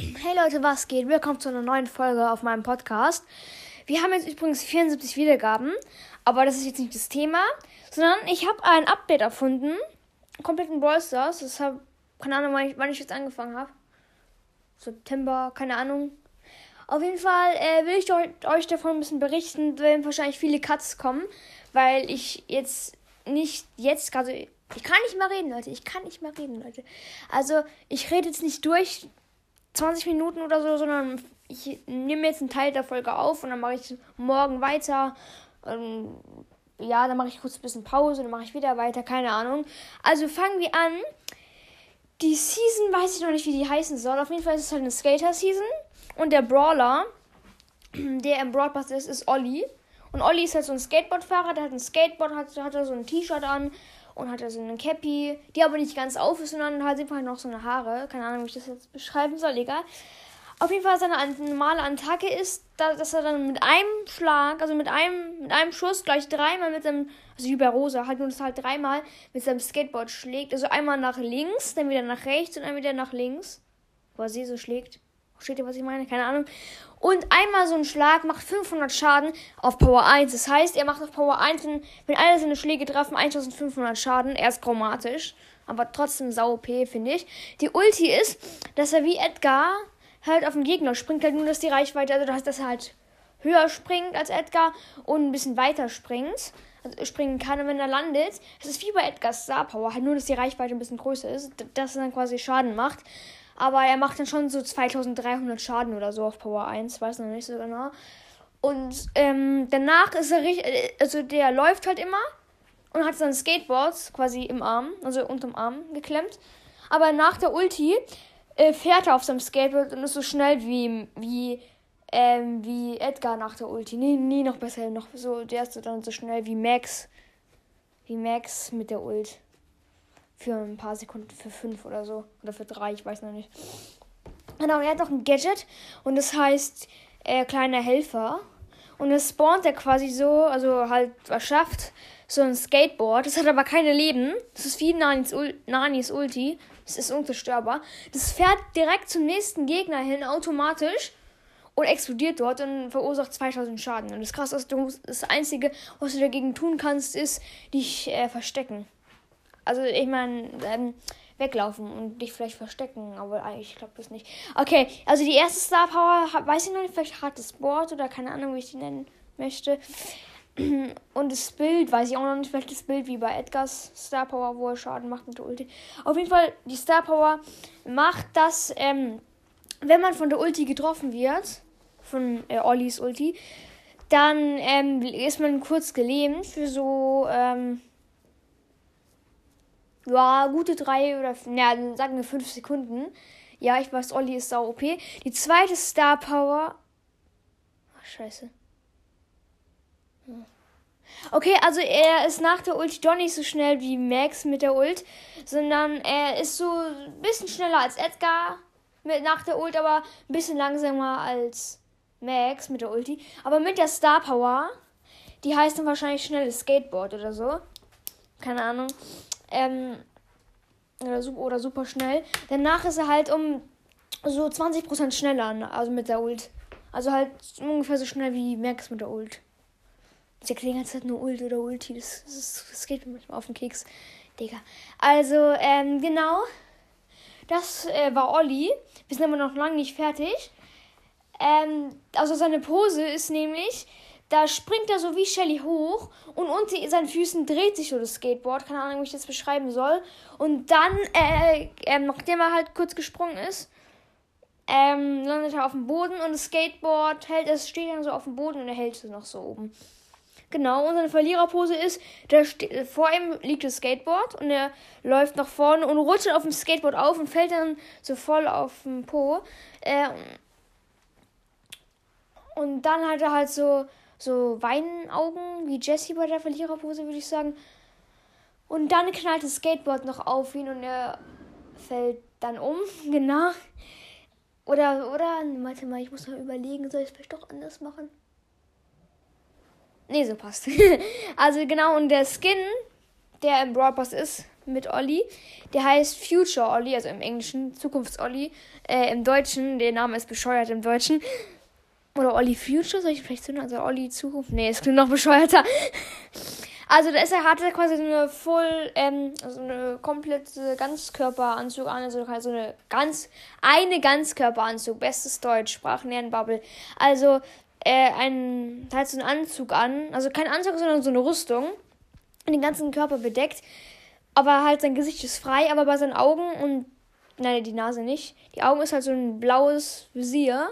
Hey Leute, was geht? Willkommen zu einer neuen Folge auf meinem Podcast. Wir haben jetzt übrigens 74 Wiedergaben, aber das ist jetzt nicht das Thema, sondern ich habe ein Update erfunden, komplett in Brawl Stars. Das habe keine Ahnung, wann ich, wann ich jetzt angefangen habe. September, keine Ahnung. Auf jeden Fall äh, will ich euch davon ein bisschen berichten, wenn wahrscheinlich viele Cuts kommen, weil ich jetzt nicht jetzt gerade. Ich kann nicht mehr reden, Leute. Ich kann nicht mehr reden, Leute. Also, ich rede jetzt nicht durch 20 Minuten oder so, sondern ich nehme jetzt einen Teil der Folge auf und dann mache ich morgen weiter. Ähm, ja, dann mache ich kurz ein bisschen Pause, dann mache ich wieder weiter, keine Ahnung. Also fangen wir an. Die Season weiß ich noch nicht, wie die heißen soll. Auf jeden Fall ist es halt eine Skater-Season. Und der Brawler, der im Broadcast ist, ist Olli. Und Olli ist halt so ein Skateboardfahrer, der hat ein Skateboard, hat, hat so ein T-Shirt an und hat er so eine Cappy, die aber nicht ganz auf ist, sondern halt einfach noch so eine Haare. Keine Ahnung, wie ich das jetzt beschreiben soll, egal. Auf jeden Fall seine normale Attacke ist, dass er dann mit einem Schlag, also mit einem, mit einem Schuss gleich dreimal mit seinem, also wie bei Rosa, halt nur das halt dreimal mit seinem Skateboard schlägt. Also einmal nach links, dann wieder nach rechts und dann wieder nach links. Sie so schlägt. Versteht ihr, was ich meine? Keine Ahnung. Und einmal so ein Schlag macht 500 Schaden auf Power 1. Das heißt, er macht auf Power 1, wenn, alle seine Schläge treffen, 1500 Schaden. Er ist chromatisch. Aber trotzdem sau OP, finde ich. Die Ulti ist, dass er wie Edgar halt auf den Gegner springt. Halt nur, dass die Reichweite, also dass er halt höher springt als Edgar und ein bisschen weiter springt. Also springen kann, und wenn er landet, das ist wie bei Edgars Star Power, halt nur, dass die Reichweite ein bisschen größer ist, dass er dann quasi Schaden macht. Aber er macht dann schon so 2300 Schaden oder so auf Power 1, weiß noch nicht so genau. Und ähm, danach ist er richtig, äh, also der läuft halt immer und hat sein Skateboard quasi im Arm, also unterm Arm geklemmt. Aber nach der Ulti äh, fährt er auf seinem Skateboard und ist so schnell wie, wie, ähm, wie Edgar nach der Ulti. Nee, nie noch besser, noch so, der ist dann so schnell wie Max. Wie Max mit der Ult. Für ein paar Sekunden, für fünf oder so. Oder für drei, ich weiß noch nicht. Genau, er hat noch ein Gadget und das heißt äh, kleiner Helfer. Und es spawnt er quasi so, also halt erschafft so ein Skateboard. Das hat aber keine Leben. Das ist wie Nanis, Ul Nanis Ulti. Das ist unzerstörbar. Das fährt direkt zum nächsten Gegner hin, automatisch. Und explodiert dort und verursacht 2000 Schaden. Und das krasse ist, das Einzige, was du dagegen tun kannst, ist dich äh, verstecken. Also ich meine, ähm, weglaufen und dich vielleicht verstecken, aber eigentlich klappt das nicht. Okay, also die erste Star Power, weiß ich noch nicht, vielleicht hartes Board oder keine Ahnung, wie ich die nennen möchte. Und das Bild, weiß ich auch noch nicht, vielleicht das Bild wie bei Edgars Star Power, wo er Schaden macht mit der Ulti. Auf jeden Fall, die Star Power macht das, ähm, wenn man von der Ulti getroffen wird, von äh, Ollis Ulti, dann ähm, ist man kurz gelähmt für so, ähm, ja, gute drei oder, na, sagen wir fünf Sekunden. Ja, ich weiß, Olli ist sau OP. Die zweite Star Power. Ach, scheiße. Hm. Okay, also er ist nach der Ult doch nicht so schnell wie Max mit der Ult, sondern er ist so ein bisschen schneller als Edgar mit nach der Ult, aber ein bisschen langsamer als Max mit der Ulti. Aber mit der Star Power, die heißt dann wahrscheinlich schnelles Skateboard oder so. Keine Ahnung. Ähm, oder, super, oder super schnell. Danach ist er halt um so 20% schneller, also mit der Ult. Also halt ungefähr so schnell wie Max mit der Ult. Ich sag die ganze Zeit nur Ult oder Ulti. Das, das, das geht mir manchmal auf den Keks. Digga. Also, ähm, genau. Das äh, war Olli. Wir sind aber noch lange nicht fertig. Ähm, also seine Pose ist nämlich, da springt er so wie Shelly hoch und unter seinen Füßen dreht sich so das Skateboard. Keine Ahnung, wie ich das beschreiben soll. Und dann, äh, äh, nachdem er halt kurz gesprungen ist, ähm, landet er auf dem Boden und das Skateboard hält, es steht dann so auf dem Boden und er hält es noch so oben. Genau, und seine Verliererpose ist, der vor ihm liegt das Skateboard und er läuft nach vorne und rutscht auf dem Skateboard auf und fällt dann so voll auf den Po. Äh, und dann hat er halt so so Weinaugen wie Jesse bei der Verliererpose, würde ich sagen. Und dann knallt das Skateboard noch auf ihn und er fällt dann um, genau. Oder, oder, warte mal, ich muss mal überlegen, soll ich es vielleicht doch anders machen? Nee, so passt. also genau, und der Skin, der im Brawl ist, mit Olli. Der heißt Future Olli, also im Englischen Zukunfts-Olli. Äh, Im Deutschen, der Name ist bescheuert im Deutschen. Oder Olli Future, soll ich vielleicht so Also Olli Zukunft? Nee, es klingt noch bescheuerter. Also da ist er, hat er quasi so eine voll, ähm, also eine komplette Ganzkörperanzug an, also so eine ganz, eine Ganzkörperanzug, bestes Deutsch, Sprachenlernbubble. Also, äh, ein, halt so einen Anzug an, also kein Anzug, sondern so eine Rüstung, den ganzen Körper bedeckt, aber halt sein Gesicht ist frei, aber bei seinen Augen und, nein, die Nase nicht, die Augen ist halt so ein blaues Visier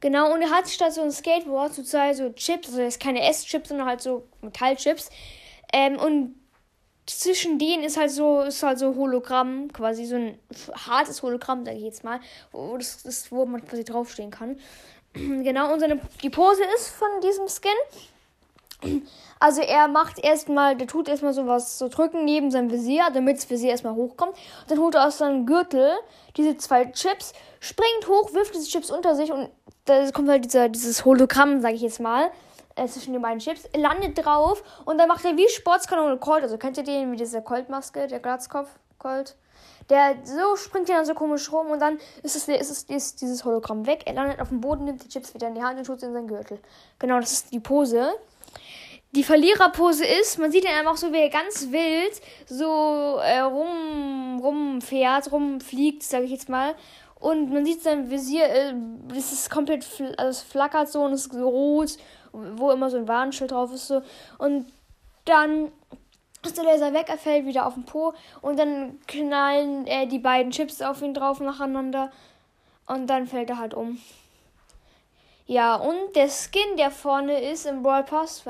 Genau, und er hat statt so ein Skateboard sozusagen so Chips, also ist keine Esschips, sondern halt so Metallchips. Ähm, und zwischen denen ist halt so, ist halt so Hologramm, quasi so ein hartes Hologramm, sag ich jetzt mal, wo, das, das, wo man quasi draufstehen kann. genau, und seine, die Pose ist von diesem Skin. Also er macht erstmal, der tut erstmal so was, so drücken neben seinem Visier, damit das Visier erstmal hochkommt. Dann holt er aus seinem Gürtel diese zwei Chips, springt hoch, wirft diese Chips unter sich und da kommt halt dieser, dieses Hologramm, sage ich jetzt mal, äh, zwischen den beiden Chips, landet drauf und dann macht er wie Sportskanone Colt. Also kennt ihr den mit dieser Colt-Maske, der Glatzkopf Colt? Der so springt ja dann so komisch rum und dann ist es, ist es ist dieses Hologramm weg. Er landet auf dem Boden, nimmt die Chips wieder in die Hand und tut sie in seinen Gürtel. Genau, das ist die Pose. Die Verliererpose ist, man sieht ihn einfach so, wie er ganz wild so äh, rum, rumfährt, rumfliegt, sage ich jetzt mal. Und man sieht sein Visier, äh, es ist komplett, fl also es flackert so und es ist rot, wo immer so ein Warnschild drauf ist. So. Und dann ist der Laser weg, er fällt wieder auf den Po und dann knallen äh, die beiden Chips auf ihn drauf nacheinander und dann fällt er halt um. Ja, und der Skin, der vorne ist im Brawl Pass.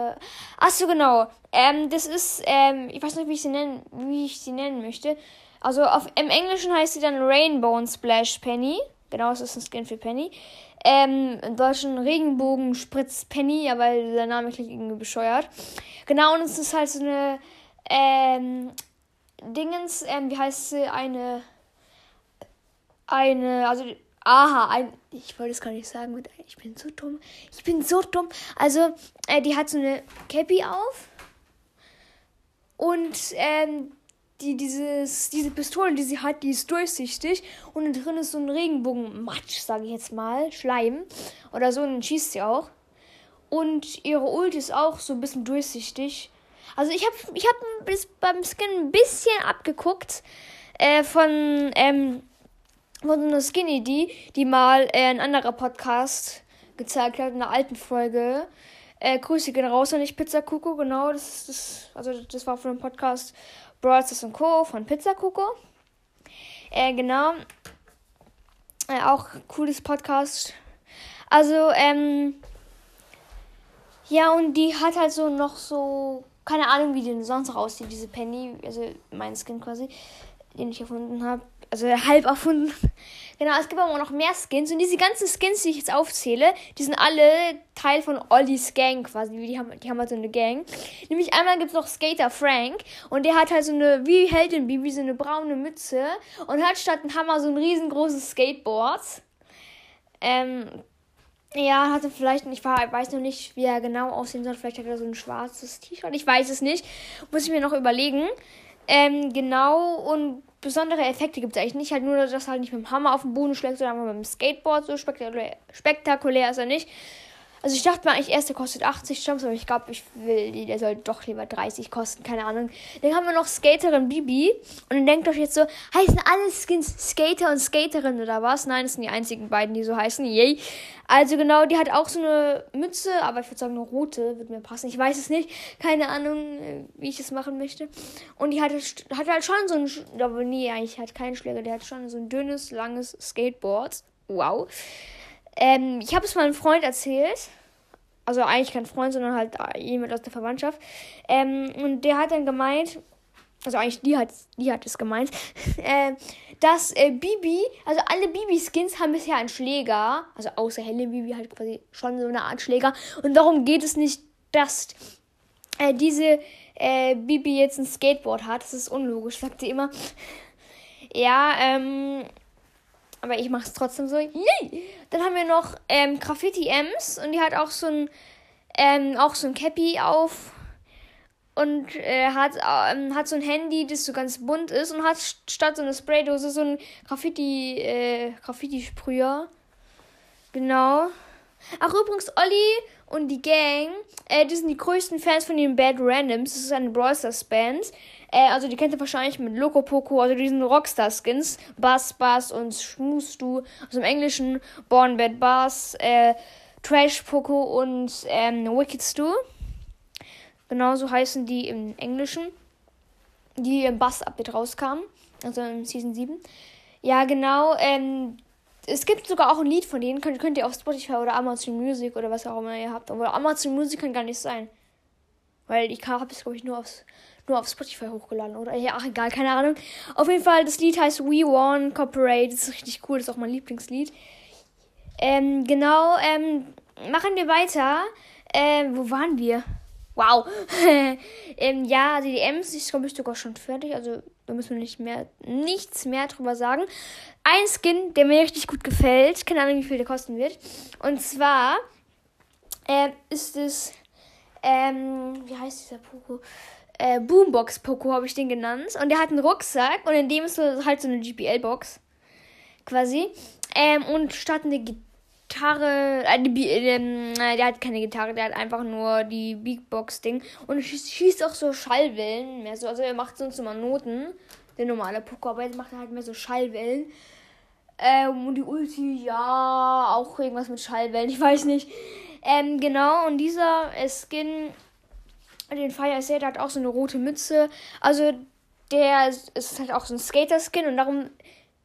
Achso, genau. Ähm, das ist, ähm, ich weiß nicht, wie ich sie nennen, wie ich sie nennen möchte. Also auf, im Englischen heißt sie dann Rainbow Splash Penny. Genau, das ist ein Skin für Penny. Ähm, Im Deutschen Regenbogen Spritz Penny, weil der Name klingt irgendwie bescheuert. Genau, und es ist halt so eine, ähm, Dingens, ähm, wie heißt sie, eine, eine, also, aha, ein, ich wollte es gar nicht sagen, ich bin so dumm, ich bin so dumm. Also, äh, die hat so eine Cappy auf und, ähm, die, dieses, diese Pistole, die sie hat, die ist durchsichtig und drin ist so ein Regenbogenmatsch, sage ich jetzt mal, Schleim oder so, und dann schießt sie auch. Und ihre Ult ist auch so ein bisschen durchsichtig. Also ich habe ich hab bis beim Skin ein bisschen abgeguckt äh, von, ähm, von einer Skinny, die, die mal äh, ein anderer Podcast gezeigt hat, in einer alten Folge. Äh, Grüße gehen raus an dich, Pizza Kuku, genau, das das, also das war von einem Podcast und Co. von Pizza Coco. Äh, genau. Äh, auch cooles Podcast. Also, ähm, ja, und die hat halt so noch so, keine Ahnung, wie die sonst noch aussieht, diese Penny, also mein Skin quasi, den ich erfunden habe also halb erfunden. genau, es gibt aber noch mehr Skins. Und diese ganzen Skins, die ich jetzt aufzähle, die sind alle Teil von Ollis Gang quasi. Die haben, die haben halt so eine Gang. Nämlich einmal gibt es noch Skater Frank. Und der hat halt so eine, wie Heldin Bibi, so eine braune Mütze. Und hat statt ein Hammer so ein riesengroßes Skateboard. Ähm, ja, hatte vielleicht, ich weiß noch nicht, wie er genau aussehen soll. Vielleicht hat er so ein schwarzes T-Shirt. Ich weiß es nicht. Muss ich mir noch überlegen. Ähm, genau. Und besondere Effekte gibt es eigentlich nicht. Halt nur, dass er halt nicht mit dem Hammer auf den Boden schlägt, sondern mit dem Skateboard. So spektakulär, spektakulär ist er nicht. Also ich dachte mal eigentlich erst, der kostet 80 Jumps, aber ich glaube, ich will, der soll doch lieber 30 kosten, keine Ahnung. Dann haben wir noch Skaterin Bibi. Und dann denkt euch jetzt so, heißen alle Skins Skater und Skaterin oder was? Nein, das sind die einzigen beiden, die so heißen. Yay. Also genau, die hat auch so eine Mütze, aber ich würde sagen, eine rote wird mir passen. Ich weiß es nicht. Keine Ahnung, äh, wie ich es machen möchte. Und die hat, hat halt schon so ein, aber nee, eigentlich hat keinen Schläger, der hat schon so ein dünnes, langes Skateboard. Wow. Ähm, ich habe es meinem Freund erzählt. Also eigentlich kein Freund, sondern halt jemand aus der Verwandtschaft. Ähm, und der hat dann gemeint, also eigentlich die hat, die hat es gemeint, äh, dass äh, Bibi, also alle Bibi-Skins haben bisher einen Schläger, also außer Helle Bibi halt quasi schon so eine Art Schläger. Und darum geht es nicht, dass äh, diese äh, Bibi jetzt ein Skateboard hat. Das ist unlogisch, sagt sie immer. Ja, ähm, aber ich mache es trotzdem so. Yay! Dann haben wir noch ähm, Graffiti Ems und die hat auch so ein ähm, auch so ein Cappy auf und äh, hat, ähm, hat so ein Handy, das so ganz bunt ist und hat statt so einer Spraydose so ein Graffiti, äh, Graffiti-Sprüher. Genau. Ach, übrigens, Olli und die Gang, äh, die sind die größten Fans von den Bad Randoms. Das ist eine Brawl Stars Band. Äh, also die kennt ihr wahrscheinlich mit Loco Poco, also diesen Rockstar-Skins. Bass, Bass und Schmus Du. Also im Englischen Born Bad Bass, äh, Trash Poco und ähm, Wicked Stu. Genauso heißen die im Englischen, die im Bass-Update rauskamen. Also in Season 7. Ja, genau. Ähm, es gibt sogar auch ein Lied von denen, könnt, könnt ihr auf Spotify oder Amazon Music oder was auch immer ihr habt. Aber Amazon Music kann gar nicht sein. Weil ich habe es, glaube ich, nur, aufs, nur auf Spotify hochgeladen. Oder ja, ach, egal, keine Ahnung. Auf jeden Fall, das Lied heißt We Won Corporate. Das ist richtig cool, das ist auch mein Lieblingslied. Ähm, genau, ähm, machen wir weiter. Ähm, wo waren wir? Wow. ähm, ja, die DMs ist, glaube ich, sogar schon fertig. Also, da müssen wir nicht mehr, nichts mehr drüber sagen. Ein Skin, der mir richtig gut gefällt. Keine Ahnung, wie viel der kosten wird. Und zwar äh, ist es, ähm, wie heißt dieser Poco? Äh, Boombox Poco habe ich den genannt. Und der hat einen Rucksack und in dem ist so, halt so eine GPL-Box. Quasi. Ähm, und statt eine Gitarre äh, die, äh, der hat keine Gitarre, der hat einfach nur die Beatbox-Ding. Und schießt, schießt auch so Schallwellen mehr so. Also er macht sonst immer Noten, der normale Poker, aber jetzt macht er halt mehr so Schallwellen. Ähm, und die Ulti, ja, auch irgendwas mit Schallwellen, ich weiß nicht. Ähm, genau, und dieser Skin, den Fire Set hat auch so eine rote Mütze. Also der ist, ist halt auch so ein Skater-Skin und darum,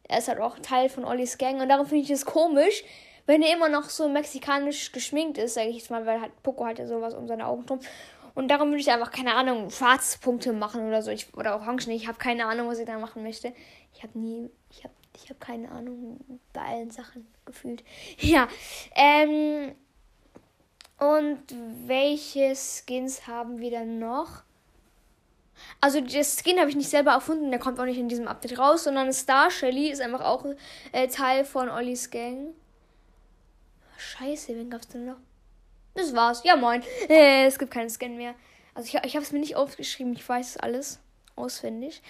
er ist halt auch Teil von Ollis Gang und darum finde ich es komisch, wenn er immer noch so mexikanisch geschminkt ist, sage ich jetzt mal, weil halt Poco hat ja sowas um seine Augen drum. Und darum würde ich einfach, keine Ahnung, Schwarzpunkte machen oder so. Ich, oder Orangen. Ich habe keine Ahnung, was ich da machen möchte. Ich habe nie, ich habe ich hab keine Ahnung bei allen Sachen gefühlt. Ja, ähm, und welche Skins haben wir dann noch? Also das Skin habe ich nicht selber erfunden, der kommt auch nicht in diesem Update raus, sondern Star Shelly ist einfach auch äh, Teil von Ollis Gang. Scheiße, wen gab's denn noch? Das war's. Ja, moin. Äh, es gibt keinen Scan mehr. Also ich, ich habe es mir nicht aufgeschrieben, ich weiß alles auswendig.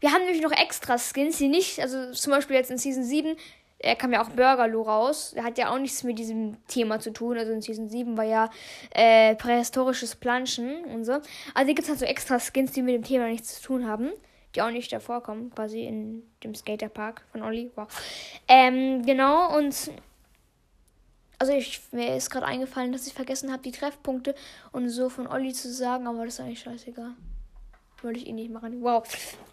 Wir haben nämlich noch extra Skins, die nicht, also zum Beispiel jetzt in Season 7, er kam ja auch Burgerlo raus. Der hat ja auch nichts mit diesem Thema zu tun. Also in Season 7 war ja äh, prähistorisches Planschen und so. Also hier gibt es halt so extra Skins, die mit dem Thema nichts zu tun haben. Die auch nicht davor kommen, quasi in dem Skaterpark von Olli. Wow. Ähm, genau, und also ich, mir ist gerade eingefallen, dass ich vergessen habe, die Treffpunkte und so von Olli zu sagen, aber das ist eigentlich scheißegal. Wollte ich eh nicht machen. Wow.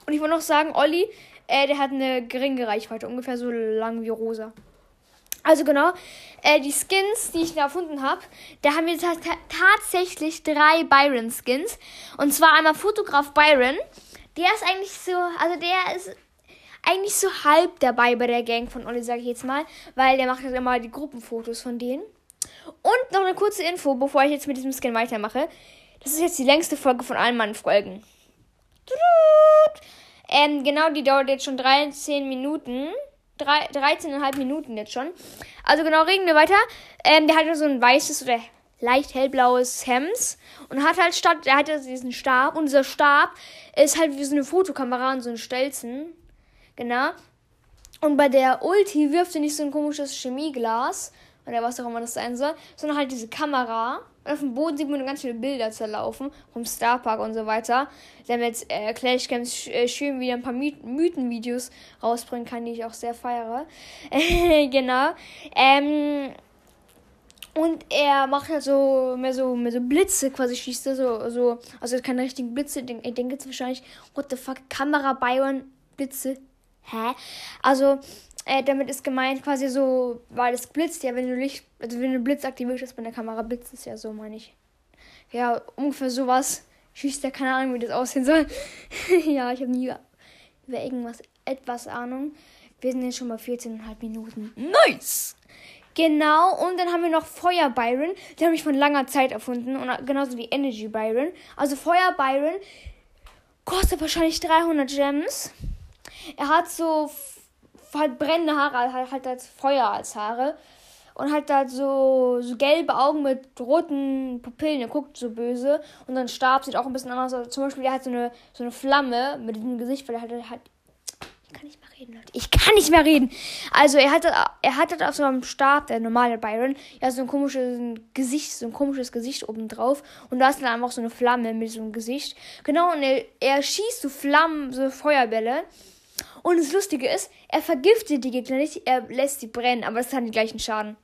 Und ich wollte noch sagen, Olli, äh, der hat eine geringe Reichweite, ungefähr so lang wie Rosa. Also genau, äh, die Skins, die ich da erfunden habe, da haben wir tatsächlich drei Byron-Skins. Und zwar einmal Fotograf Byron. Der ist eigentlich so, also der ist eigentlich so halb dabei bei der Gang von Olli, sage ich jetzt mal, weil der macht halt immer die Gruppenfotos von denen. Und noch eine kurze Info, bevor ich jetzt mit diesem Skin weitermache. Das ist jetzt die längste Folge von allen meinen Folgen. Ähm, genau, die dauert jetzt schon 13 Minuten. 13,5 Minuten jetzt schon. Also genau, reden wir weiter. Ähm, der hat so ein weißes oder leicht hellblaues Hemd und hat halt statt, der hat diesen Stab und dieser Stab ist halt wie so eine Fotokamera und so ein Stelzen. Genau. Und bei der Ulti wirft sie nicht so ein komisches Chemieglas oder was auch immer das sein soll, sondern halt diese Kamera. Und auf dem Boden sieht man ganz viele Bilder zerlaufen vom Starpark und so weiter. Damit äh, Clash Games äh, schön wieder ein paar My Mythenvideos rausbringen kann, die ich auch sehr feiere. genau. Ähm, und er macht halt so mehr so mehr so Blitze quasi schießt er so so also keine richtigen Blitze. Ich denke jetzt wahrscheinlich what the fuck Kamera Byron Blitze hä? Also, äh, damit ist gemeint quasi so, weil es blitzt ja, wenn du Licht, also wenn du Blitz aktiviert hast bei der Kamera, blitzt es ja so, meine ich. Ja, ungefähr sowas. Schießt ja keine Ahnung, wie das aussehen soll. ja, ich habe nie über irgendwas etwas Ahnung. Wir sind jetzt schon bei 14,5 Minuten. Nice! Genau, und dann haben wir noch Feuer Byron. Den habe ich von langer Zeit erfunden. Und genauso wie Energy Byron. Also Feuer Byron kostet wahrscheinlich 300 Gems. Er hat so halt brennende Haare, halt, halt als Feuer als Haare. und hat da so, so gelbe Augen mit roten Pupillen. Er guckt so böse. Und sein Stab sieht auch ein bisschen anders aus. Zum Beispiel, er hat so eine, so eine Flamme mit dem Gesicht, weil er hat, hat ich kann nicht mehr reden, Leute. Ich kann nicht mehr reden. Also er hatte, er hatte auf so einem Stab, der normale Byron, ja so ein komisches Gesicht, so ein komisches Gesicht oben drauf. Und da ist dann einfach so eine Flamme mit so einem Gesicht. Genau, und er, er schießt so Flammen, so Feuerbälle. Und das Lustige ist, er vergiftet die Gegner nicht, er lässt sie brennen, aber es hat den gleichen Schaden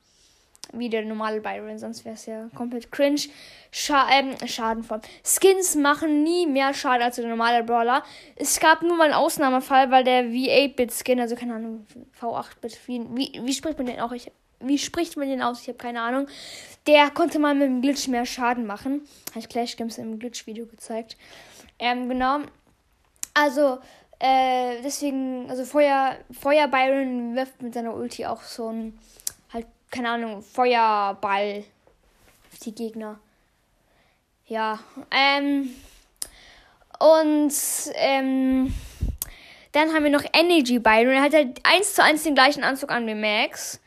wie der normale Byron, sonst wäre es ja komplett cringe. Scha ähm, Schadenform. Skins machen nie mehr Schaden als der normale Brawler. Es gab nur mal einen Ausnahmefall, weil der V8-Bit-Skin, also keine Ahnung, V8-Bit, wie, wie, spricht man den auch? Ich, wie spricht man den aus? Ich habe keine Ahnung. Der konnte mal mit dem Glitch mehr Schaden machen. Hat Clash Games im Glitch-Video gezeigt. Ähm, genau. Also, äh, deswegen, also Feuer, Feuer Byron wirft mit seiner Ulti auch so ein keine Ahnung, Feuerball auf die Gegner. Ja, ähm, und, ähm, dann haben wir noch Energy Byron. Er hat halt eins zu eins den gleichen Anzug an wie Max.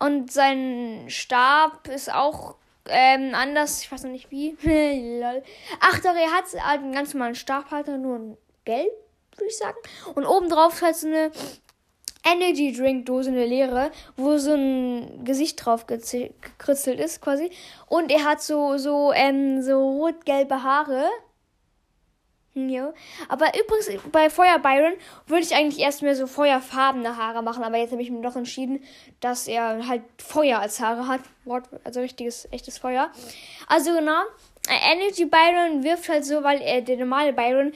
Und sein Stab ist auch ähm, anders. Ich weiß noch nicht wie. Ach doch, er hat halt einen ganz normalen Stabhalter, nur gelb, würde ich sagen. Und oben drauf halt so eine Energy Drink Dose, eine leere, wo so ein Gesicht drauf gekritzelt ist, quasi. Und er hat so, so, ähm, so rot-gelbe Haare. Ja. Aber übrigens, bei Feuer Byron würde ich eigentlich erst mehr so feuerfarbene Haare machen, aber jetzt habe ich mir doch entschieden, dass er halt Feuer als Haare hat. Also richtiges, echtes Feuer. Also genau, Energy Byron wirft halt so, weil er der normale Byron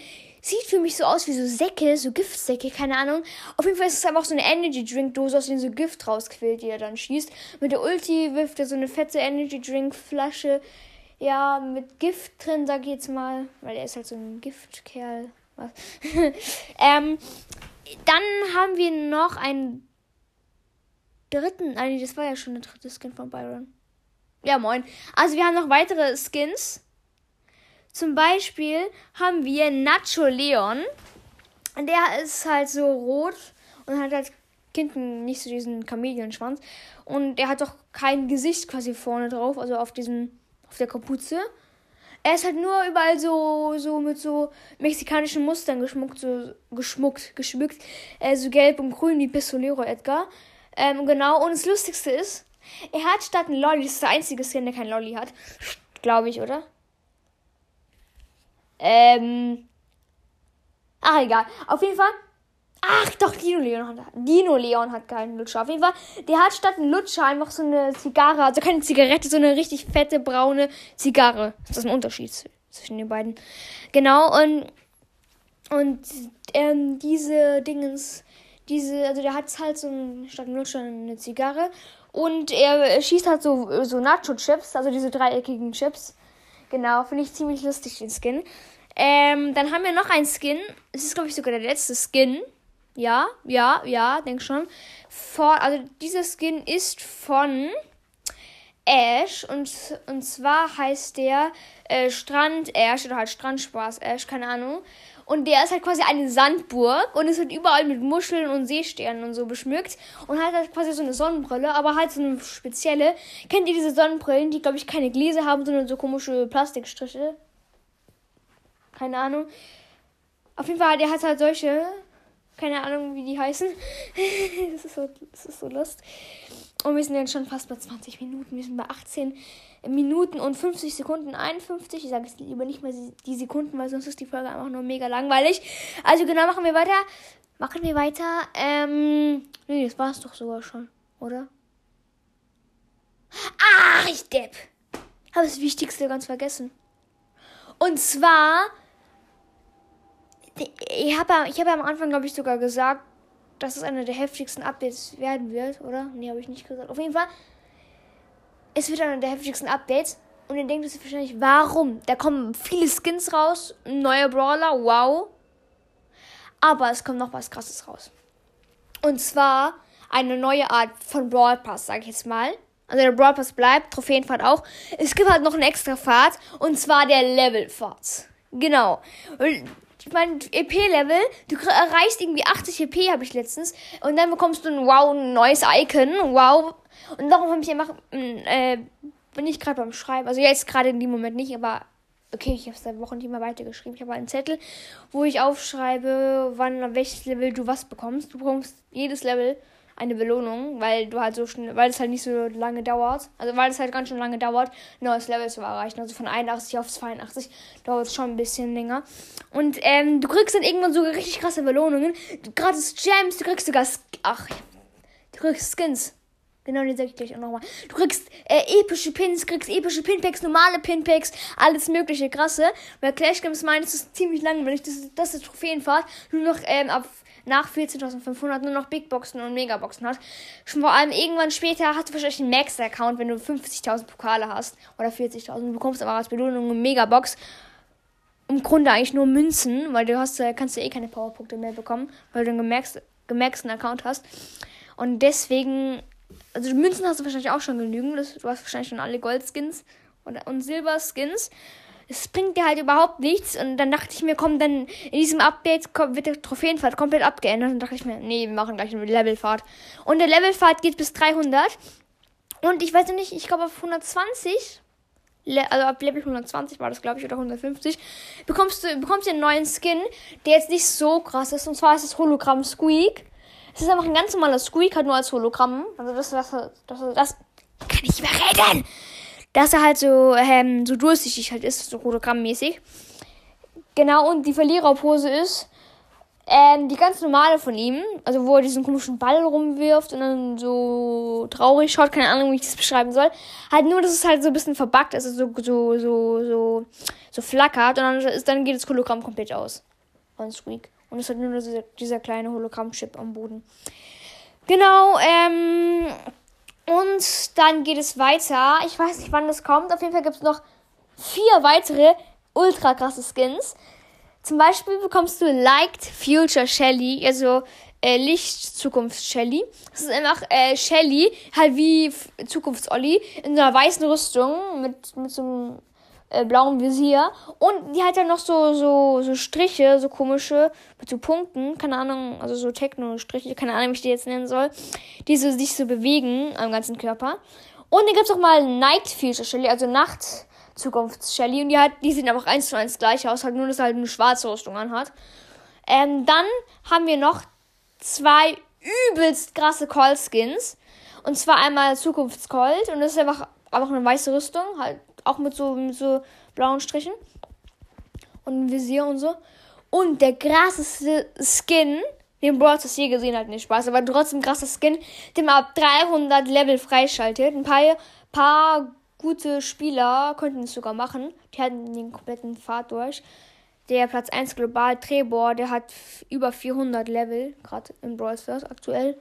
Sieht für mich so aus wie so Säcke, so Giftsäcke, keine Ahnung. Auf jeden Fall ist es einfach so eine Energy Drink Dose, aus der so Gift rausquillt, die er dann schießt. Mit der Ulti wirft er so eine fette Energy Drink Flasche, ja, mit Gift drin, sag ich jetzt mal. Weil er ist halt so ein Giftkerl. Was? ähm, dann haben wir noch einen dritten, nein, das war ja schon der dritte Skin von Byron. Ja, moin. Also wir haben noch weitere Skins. Zum Beispiel haben wir Nacho Leon. Der ist halt so rot und hat halt hinten nicht so diesen Chameleon-Schwanz. Und er hat doch kein Gesicht quasi vorne drauf, also auf diesem, auf der Kapuze. Er ist halt nur überall so, so mit so mexikanischen Mustern geschmuckt, so geschmuckt, geschmückt. Äh, so gelb und grün wie Pistolero Edgar. Ähm, genau. Und das Lustigste ist, er hat statt ein Lolli, das ist der einzige Skin, der kein Lolli hat. Glaube ich, oder? Ähm. Ach, egal. Auf jeden Fall. Ach, doch, Dino Leon hat, Dino Leon hat keinen Lutscher. Auf jeden Fall, der hat statt einem Lutscher einfach so eine Zigarre, also keine Zigarette, so eine richtig fette braune Zigarre. Das ist ein Unterschied zwischen den beiden. Genau, und, und ähm, diese Dingens, diese, also der hat halt so ein, statt einem Lutscher eine Zigarre. Und er schießt halt so, so Nacho-Chips, also diese dreieckigen Chips. Genau, finde ich ziemlich lustig, den Skin. Ähm, dann haben wir noch einen Skin. Es ist, glaube ich, sogar der letzte Skin. Ja, ja, ja, denk schon. Von, also dieser Skin ist von Ash und, und zwar heißt der äh, Strand Ash oder halt Strandspaß Ash, keine Ahnung. Und der ist halt quasi eine Sandburg und ist halt überall mit Muscheln und Seesternen und so beschmückt. Und hat halt quasi so eine Sonnenbrille, aber halt so eine spezielle. Kennt ihr diese Sonnenbrillen, die, glaube ich, keine Gläser haben, sondern so komische Plastikstriche? Keine Ahnung. Auf jeden Fall, der hat halt solche. Keine Ahnung, wie die heißen. das, ist so, das ist so lust. Und wir sind jetzt schon fast bei 20 Minuten. Wir sind bei 18 Minuten und 50 Sekunden 51. Ich sage jetzt lieber nicht mal die Sekunden, weil sonst ist die Folge einfach nur mega langweilig. Also genau, machen wir weiter. Machen wir weiter. Ähm, nee, das war es doch sogar schon, oder? Ach, ich Depp. Habe das Wichtigste ganz vergessen. Und zwar, ich habe ich hab am Anfang, glaube ich, sogar gesagt, dass es einer der heftigsten Updates werden wird, oder? Nee, habe ich nicht gesagt. Auf jeden Fall, es wird einer der heftigsten Updates. Und ihr denkt sich wahrscheinlich, warum? Da kommen viele Skins raus, neue Brawler, wow. Aber es kommt noch was krasses raus. Und zwar eine neue Art von Brawl Pass, sag ich jetzt mal. Also der Brawl Pass bleibt, Trophäenfahrt auch. Es gibt halt noch eine extra Fahrt und zwar der Levelfahrt. Genau ich meine, EP-Level, du erreichst irgendwie 80 EP, habe ich letztens. Und dann bekommst du ein wow, ein neues Icon. Wow. Und darum habe ich einfach, äh, bin ich gerade beim Schreiben, also jetzt gerade in dem Moment nicht, aber okay, ich habe seit Wochen nicht mehr weitergeschrieben. Ich habe einen Zettel, wo ich aufschreibe, wann auf welches Level du was bekommst. Du bekommst jedes Level eine Belohnung, weil du halt so schnell, weil es halt nicht so lange dauert. Also weil es halt ganz schön lange dauert, neues Level zu erreichen. Also von 81 auf 82 dauert es schon ein bisschen länger. Und ähm, du kriegst dann irgendwann so richtig krasse Belohnungen. Gratis Gems, du kriegst sogar ach, du kriegst Skins. Genau, den sag ich gleich auch nochmal. Du kriegst äh, epische Pins, kriegst epische Pinpacks, normale Pinpacks, alles mögliche krasse. Bei Clash Games ich, das ist ziemlich langweilig. Das, das ist Trophäenfahrt. Nur noch ähm, ab nach 14.500 nur noch Big Boxen und Megaboxen hat. Schon vor allem irgendwann später hast du wahrscheinlich einen Max-Account, wenn du 50.000 Pokale hast oder 40.000. Du bekommst aber als Belohnung eine Megabox. Im Grunde eigentlich nur Münzen, weil du hast, kannst du eh keine Powerpunkte mehr bekommen, weil du einen gemaxten Account hast. Und deswegen, also Münzen hast du wahrscheinlich auch schon genügend. du hast wahrscheinlich schon alle Goldskins und, und Silberskins es bringt dir halt überhaupt nichts. Und dann dachte ich mir, komm, dann in diesem Update wird der Trophäenfahrt komplett abgeändert. Und dachte ich mir, nee, wir machen gleich eine Levelfahrt. Und der Levelfahrt geht bis 300. Und ich weiß nicht, ich glaube auf 120, also ab Level 120 war das, glaube ich, oder 150, bekommst du bekommst du einen neuen Skin, der jetzt nicht so krass ist. Und zwar ist das Hologramm Squeak. Es ist einfach ein ganz normaler Squeak, halt nur als Hologramm. Also das, das, das, das, das kann ich mehr reden dass er halt so, ähm, so durchsichtig halt ist, so hologrammmäßig. Genau, und die Verliererpose ist ähm, die ganz normale von ihm, also wo er diesen komischen Ball rumwirft und dann so traurig schaut, keine Ahnung, wie ich das beschreiben soll. Halt nur, dass es halt so ein bisschen verbuggt ist, also so, so, so, so, so flackert und dann, ist, dann geht das Hologramm komplett aus. Von Squeak. Und es hat nur dieser, dieser kleine Hologramm-Chip am Boden. Genau, ähm, und dann geht es weiter. Ich weiß nicht, wann das kommt. Auf jeden Fall gibt es noch vier weitere ultra krasse Skins. Zum Beispiel bekommst du Liked Future Shelly, also äh, Licht-Zukunfts-Shelly. Das ist einfach äh, Shelly, halt wie Zukunfts-Olli, in einer weißen Rüstung mit, mit so einem äh, blauem Visier. Und die hat ja noch so, so, so Striche, so komische, mit so Punkten, keine Ahnung, also so Techno-Striche, keine Ahnung, wie ich die jetzt nennen soll, die so, sich so bewegen am ganzen Körper. Und dann gibt es auch mal Night Future Shelly, also Nacht Zukunfts Shelly. Und die hat, die sehen einfach eins zu eins gleich aus, halt nur, dass er halt eine schwarze Rüstung anhat. Ähm, dann haben wir noch zwei übelst krasse Call Skins. Und zwar einmal Zukunftscold und das ist einfach, einfach eine weiße Rüstung, halt auch mit so, mit so blauen Strichen. Und Visier und so. Und der krasseste Skin, den Brawl das je gesehen hat, nicht Spaß, aber trotzdem krasser Skin, den ab 300 Level freischaltet. Ein paar, paar gute Spieler könnten es sogar machen. Die hatten den kompletten Pfad durch. Der Platz 1 global Trebor, der hat über 400 Level, gerade im Brawl Stars aktuell.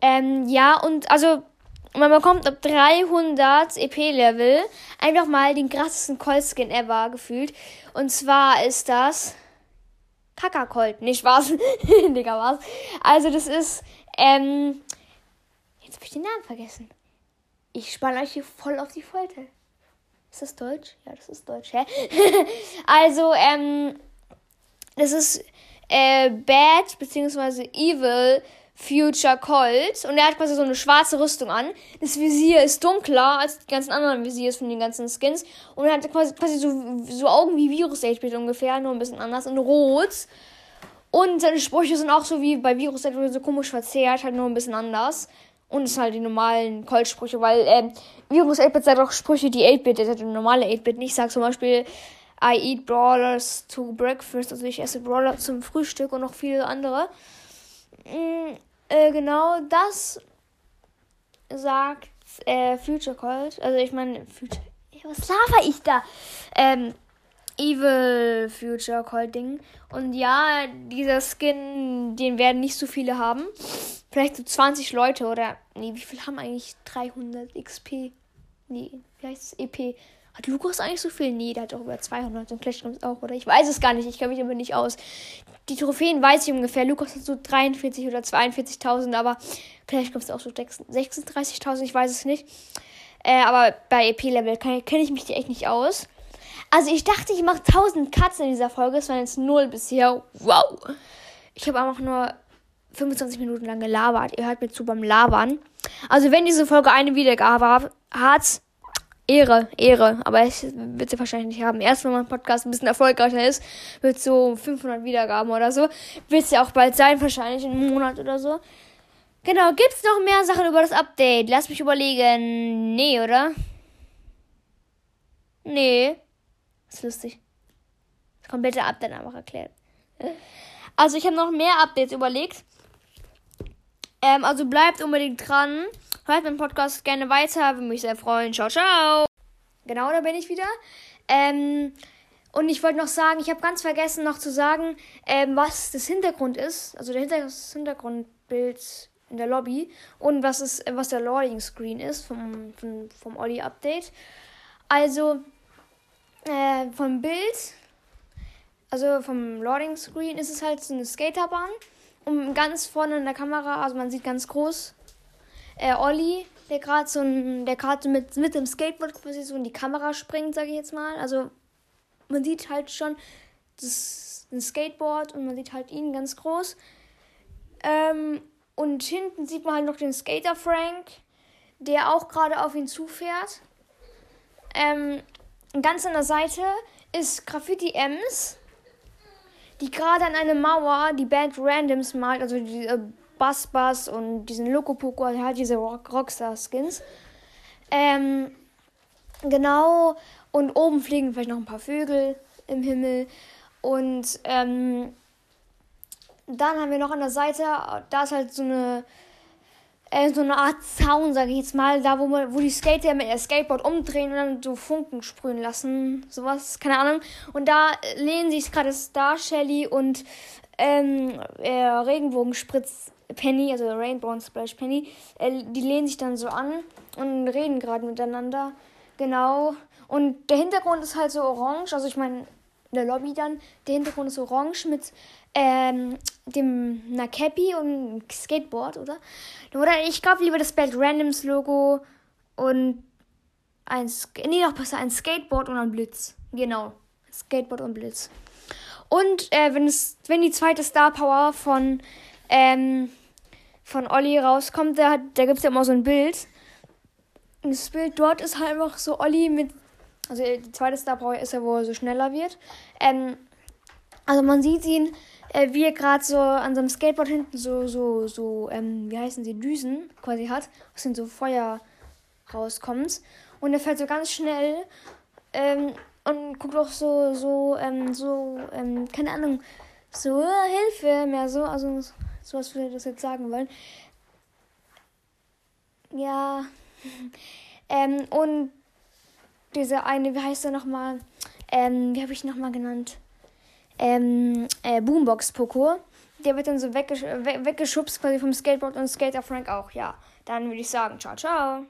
Ähm, ja, und also man bekommt ab 300 EP-Level einfach mal den krassesten Colt-Skin ever gefühlt. Und zwar ist das Kakakolt. Nicht Spaß. Digga, was? Also, das ist, ähm, jetzt habe ich den Namen vergessen. Ich spanne euch hier voll auf die Folter. Ist das Deutsch? Ja, das ist Deutsch, hä? also, ähm, das ist, äh, Bad, beziehungsweise Evil Future Colt und er hat quasi so eine schwarze Rüstung an. Das Visier ist dunkler als die ganzen anderen Visiers von den ganzen Skins und er hat quasi, quasi so, so Augen wie Virus 8 ungefähr, nur ein bisschen anders in rot. Und seine Sprüche sind auch so wie bei Virus 8 so komisch verzerrt, halt nur ein bisschen anders. Und es sind halt die normalen Colt-Sprüche, weil ähm, Virus 8-Bit sagt auch Sprüche, die 8-Bit, der normale 8-Bit nicht sagt. Zum Beispiel, I eat Brawlers to breakfast, also ich esse Brawler zum Frühstück und noch viele andere. Äh, genau das sagt äh, Future Cold. Also ich meine, Future. Was laber ich da? Ähm, Evil Future Cold Ding. Und ja, dieser Skin, den werden nicht so viele haben. Vielleicht so 20 Leute oder. Nee, wie viel haben eigentlich 300 XP? Nee, es? EP. Hat Lukas eigentlich so viel? Nee, der hat auch über 200 und Clash Games auch, oder? Ich weiß es gar nicht, ich kenne mich aber nicht aus. Die Trophäen weiß ich ungefähr. Lukas hat so 43 oder 42.000, aber Clash Games auch so 36.000, ich weiß es nicht. Äh, aber bei EP-Level kenne ich mich echt nicht aus. Also ich dachte, ich mache 1000 Cuts in dieser Folge. Es waren jetzt null bisher. Wow. Ich habe einfach nur 25 Minuten lang gelabert. Ihr hört mir zu beim Labern. Also wenn diese Folge eine Wiedergabe hat, Ehre, Ehre. Aber ich wird sie wahrscheinlich nicht haben. Erst wenn mein Podcast ein bisschen erfolgreicher ist, wird so 500 Wiedergaben oder so. Wird es ja auch bald sein, wahrscheinlich in einem Monat oder so. Genau, gibt's noch mehr Sachen über das Update? Lass mich überlegen. Nee, oder? Nee. Ist lustig. Das komplette Update einfach erklärt. Also ich habe noch mehr Updates überlegt. Ähm, also bleibt unbedingt dran. Hört meinen Podcast gerne weiter. Würde mich sehr freuen. Ciao, ciao. Genau, da bin ich wieder. Ähm, und ich wollte noch sagen, ich habe ganz vergessen noch zu sagen, ähm, was das Hintergrund ist. Also der Hinter das Hintergrundbild in der Lobby. Und was, ist, was der Loading Screen ist vom, vom, vom Olli Update. Also äh, vom Bild, also vom Loading Screen ist es halt so eine Skaterbahn. Und ganz vorne in der Kamera, also man sieht ganz groß, äh, Olli, der gerade so ein, der gerade mit, mit dem Skateboard quasi so in die Kamera springt, sage ich jetzt mal. Also man sieht halt schon das ein Skateboard und man sieht halt ihn ganz groß. Ähm, und hinten sieht man halt noch den Skater Frank, der auch gerade auf ihn zufährt. Ähm, ganz an der Seite ist Graffiti Ems, die gerade an eine Mauer die Band Randoms malt, also die äh, Bass Bass und diesen Loco Poco, also halt diese Rock Rockstar Skins. Ähm, genau, und oben fliegen vielleicht noch ein paar Vögel im Himmel. Und ähm, dann haben wir noch an der Seite, da ist halt so eine äh, so eine Art Zaun, sage ich jetzt mal, da wo man, wo die Skater mit ihr Skateboard umdrehen und dann so Funken sprühen lassen, sowas, keine Ahnung. Und da lehnen sich gerade Star Shelly und ähm, äh, Regenbogenspritz Penny, also Rainbow Splash Penny, äh, die lehnen sich dann so an und reden gerade miteinander. Genau. Und der Hintergrund ist halt so orange, also ich meine, in der Lobby dann, der Hintergrund ist orange mit ähm, dem einer Cappy und Skateboard, oder? Oder ich glaube lieber das Belt Randoms Logo und ein, nee, noch besser, ein Skateboard und ein Blitz. Genau. Skateboard und Blitz. Und äh, wenn es, wenn die zweite Star Power von, ähm, von Olli rauskommt, da, da gibt es ja immer so ein Bild. Und das Bild dort ist halt einfach so Olli mit. Also die zweite Star Power ist ja, wo er so schneller wird. Ähm, also man sieht ihn äh, wie er gerade so an seinem Skateboard hinten so, so, so, ähm, wie heißen sie, Düsen quasi hat, aus denen so Feuer rauskommt. Und er fährt so ganz schnell ähm, und guckt auch so, so, ähm, so, ähm, keine Ahnung, so, äh, Hilfe, mehr so, also so, was wir das jetzt sagen wollen. Ja, ähm, und diese eine, wie heißt er nochmal? Ähm, wie habe ich nochmal genannt? Ähm, äh, Boombox-Poco. Der wird dann so weggesch weggeschubst quasi vom Skateboard und Skater Frank auch. Ja, dann würde ich sagen, ciao, ciao.